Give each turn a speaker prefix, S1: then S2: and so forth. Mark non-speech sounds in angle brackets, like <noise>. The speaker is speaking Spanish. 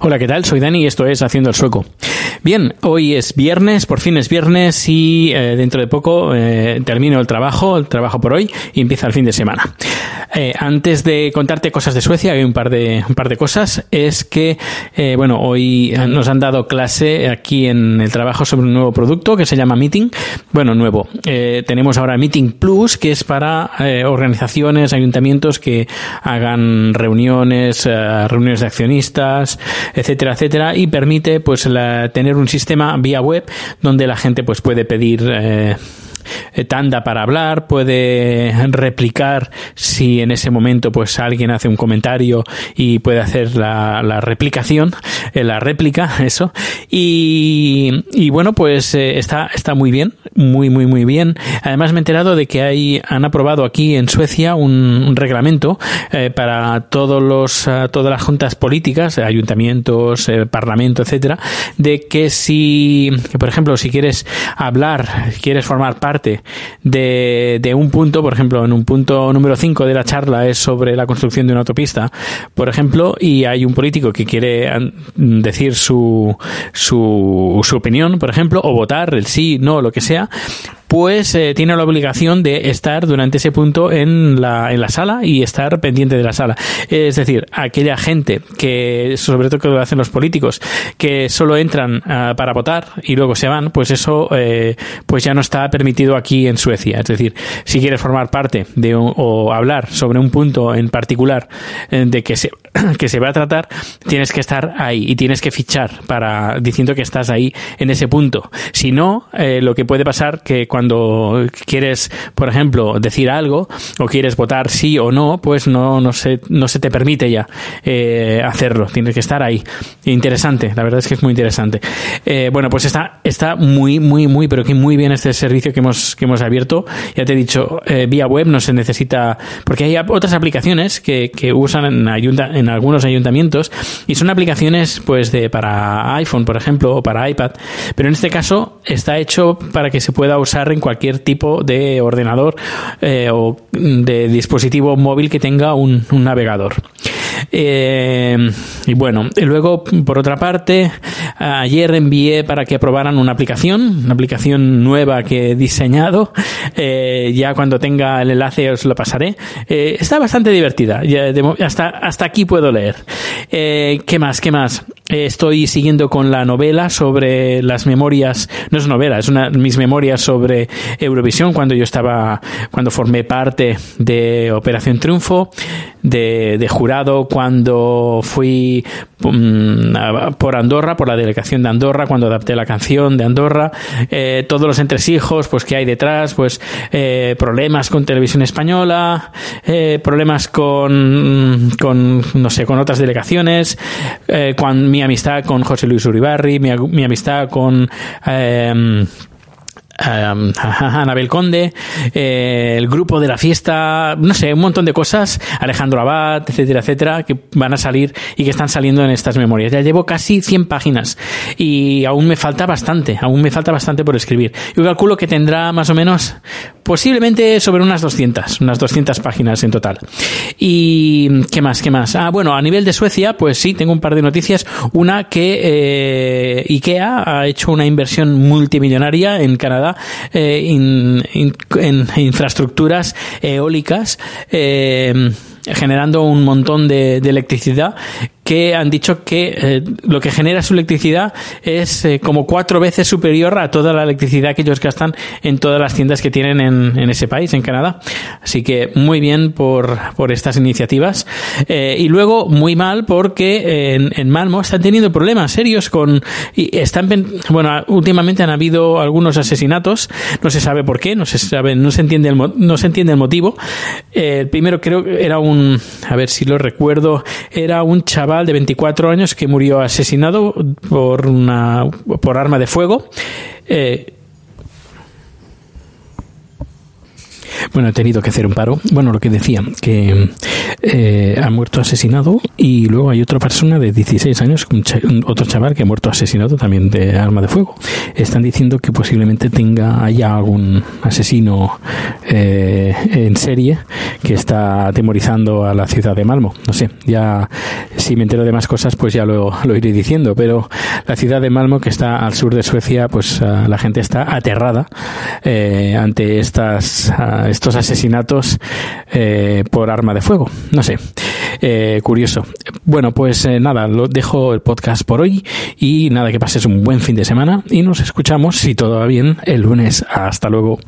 S1: Hola, ¿qué tal? Soy Dani y esto es Haciendo el Sueco. Bien, hoy es viernes, por fin es viernes y eh, dentro de poco eh, termino el trabajo, el trabajo por hoy y empieza el fin de semana. Eh, antes de contarte cosas de Suecia, hay un par de, un par de cosas. Es que, eh, bueno, hoy nos han dado clase aquí en el trabajo sobre un nuevo producto que se llama Meeting. Bueno, nuevo. Eh, tenemos ahora Meeting Plus, que es para eh, organizaciones, ayuntamientos que hagan reuniones, reuniones de accionistas, etcétera, etcétera, y permite pues la- tener un sistema vía web donde la gente pues puede pedir tanda para hablar, puede replicar si en ese momento pues alguien hace un comentario y puede hacer la, replicación, eh, la réplica, <laughs> eso. Y, y bueno, pues eh, está, está muy bien, muy, muy, muy bien. Además me he enterado de que hay, han aprobado aquí en Suecia un, reglamento eh, para todos los, eh, todas las juntas políticas, eh, ayuntamientos, eh, parlamento, etcétera, de que si, por ejemplo, si quieres hablar, quieres formar parte de, de un punto, por ejemplo, en un punto número 5 de la charla es sobre la construcción de una autopista, por ejemplo, y hay un político que quiere decir su, su, su opinión, por ejemplo, o votar el sí, no, lo que sea, pues tiene la obligación de estar durante ese punto en la, en la sala y estar pendiente de la sala. Es decir, aquella gente que, sobre todo que lo hacen los políticos, que solo entran ah, para votar y luego se van, pues eso eh, pues ya no está permitido aquí en Suecia. Es decir, si quieres formar parte de un- o hablar sobre un punto en particular eh, de que se, <clears throat> que se va a tratar, tienes que estar ahí y tienes que fichar para diciendo que estás ahí en ese punto. Si no, eh, lo que puede pasar que cuando quieres, por ejemplo, decir algo o quieres votar sí o no, pues no, no, se, no se te permite ya eh, hacerlo. Tienes que estar ahí. Interesante, la verdad es que es muy interesante. Eh, bueno, pues está, está muy, muy, muy, pero que muy bien este servicio que hemos, que hemos abierto. Ya te he dicho, eh, vía web no se necesita, porque hay otras aplicaciones que, que usan en, ayunta, en algunos ayuntamientos y son aplicaciones pues de para iPhone, por ejemplo, o para iPad, pero en este caso está hecho para que se pueda usar en cualquier tipo de ordenador eh, o de dispositivo móvil que tenga un navegador. Eh, y bueno, y luego, por otra parte, ayer envié para que aprobaran una aplicación, una aplicación nueva que he diseñado. Eh, ya cuando tenga el enlace os lo pasaré. Eh, está bastante divertida. Ya hasta, hasta aquí puedo leer. Eh, ¿Qué más? ¿Qué más? Estoy siguiendo con la novela sobre las memorias. No es novela, es una mis memorias sobre Eurovisión cuando yo estaba, cuando formé parte de Operación Triunfo, de, de jurado cuando fui mm, por Andorra, por la delegación de Andorra, cuando adapté la canción de Andorra, eh, todos los entresijos, pues que hay detrás, pues eh, problemas con televisión española, eh, problemas con, con, no sé, con otras delegaciones, eh, con mi amistad con José Luis Uribarri, mi, mi amistad con... um, Anabel Conde, eh, el grupo de la fiesta, no sé, un montón de cosas, Alejandro Abad, etcétera, etcétera, que van a salir y que están saliendo en estas memorias. Ya llevo casi 100 páginas y aún me falta bastante, aún me falta bastante por escribir. Yo calculo que tendrá más o menos, posiblemente sobre unas 200, unas 200 páginas en total. Y, ¿qué más, qué más? Ah, bueno, a nivel de Suecia, pues sí, tengo un par de noticias. Una que eh, IKEA ha hecho una inversión multimillonaria en Canadá eh, en infraestructuras eólicas. Eh, generando un montón de, electricidad que han dicho que eh, lo que genera su electricidad es eh, como cuatro veces superior a toda la electricidad que ellos gastan en todas las tiendas que tienen en, ese país, en Canadá. Así que muy bien por, por estas iniciativas. Eh, y luego muy mal porque en, en, Malmo están teniendo problemas serios con... Están, bueno, últimamente han habido algunos asesinatos, no se sabe por qué, no se sabe, no se entiende el, no se entiende el motivo. el primero creo que era un, a ver si lo recuerdo, era un chaval de 24 años que murió asesinado por una por arma de fuego. Eh, Bueno, he tenido que hacer un paro. Bueno, lo que decía, que eh, ha muerto asesinado y luego hay otra persona de 16 años, otro chaval que ha muerto asesinado también de arma de fuego. Están diciendo que posiblemente tenga haya algún asesino eh, en serie que está atemorizando a la ciudad de Malmo. No sé, ya si me entero de más cosas, pues ya lo, lo iré diciendo. Pero la ciudad de Malmo, que está al sur de Suecia, pues uh, la gente está aterrada eh, ante estas uh, estos asesinatos eh, por arma de fuego. No sé, eh, curioso. Bueno, pues eh, nada, lo dejo el podcast por hoy y nada, que pases un buen fin de semana y nos escuchamos, si todo va bien, el lunes. Hasta luego.